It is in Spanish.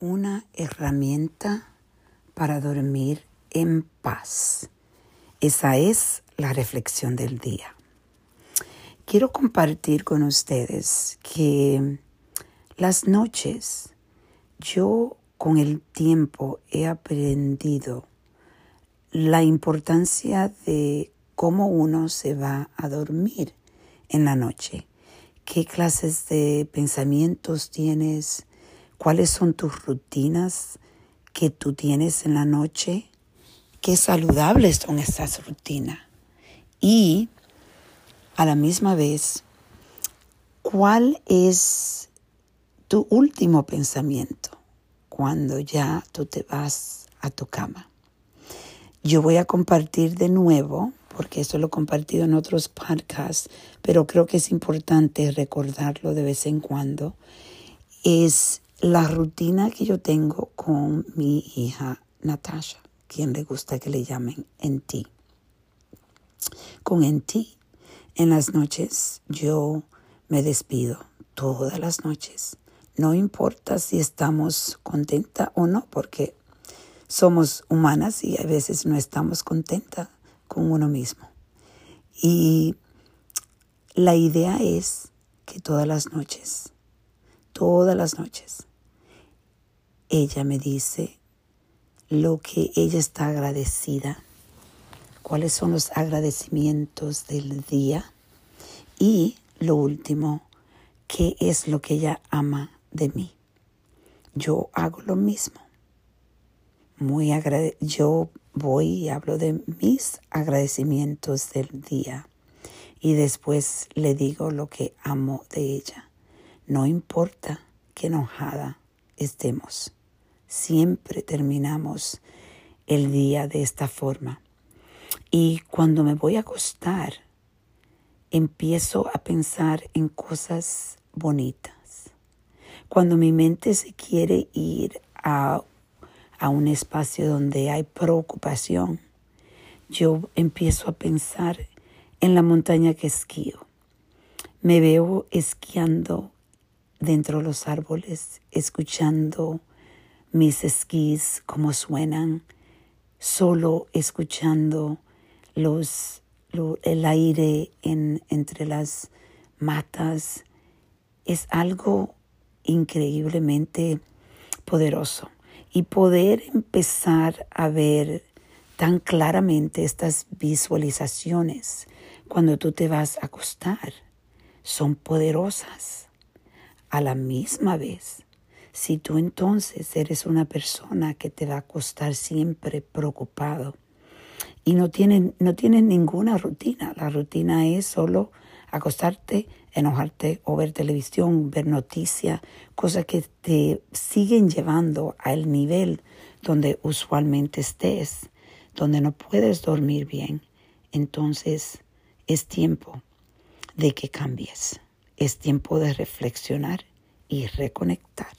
una herramienta para dormir en paz. Esa es la reflexión del día. Quiero compartir con ustedes que las noches yo con el tiempo he aprendido la importancia de cómo uno se va a dormir en la noche, qué clases de pensamientos tienes, cuáles son tus rutinas que tú tienes en la noche, qué saludables son estas rutinas y a la misma vez cuál es tu último pensamiento cuando ya tú te vas a tu cama. Yo voy a compartir de nuevo, porque esto lo he compartido en otros podcasts, pero creo que es importante recordarlo de vez en cuando, es la rutina que yo tengo con mi hija Natasha, quien le gusta que le llamen en ti. Con en ti, en las noches yo me despido todas las noches. No importa si estamos contenta o no, porque somos humanas y a veces no estamos contentas con uno mismo. Y la idea es que todas las noches, todas las noches, ella me dice lo que ella está agradecida, cuáles son los agradecimientos del día y lo último, qué es lo que ella ama de mí. Yo hago lo mismo. Muy yo voy y hablo de mis agradecimientos del día y después le digo lo que amo de ella. No importa qué enojada estemos. Siempre terminamos el día de esta forma. Y cuando me voy a acostar, empiezo a pensar en cosas bonitas. Cuando mi mente se quiere ir a, a un espacio donde hay preocupación, yo empiezo a pensar en la montaña que esquío. Me veo esquiando dentro de los árboles, escuchando mis esquís, como suenan, solo escuchando los, el aire en, entre las matas. Es algo increíblemente poderoso. Y poder empezar a ver tan claramente estas visualizaciones cuando tú te vas a acostar son poderosas. A la misma vez, si tú entonces eres una persona que te va a acostar siempre preocupado y no tiene, no tiene ninguna rutina, la rutina es solo acostarte, enojarte o ver televisión, ver noticias, cosas que te siguen llevando al nivel donde usualmente estés, donde no puedes dormir bien. Entonces es tiempo de que cambies. Es tiempo de reflexionar y reconectar.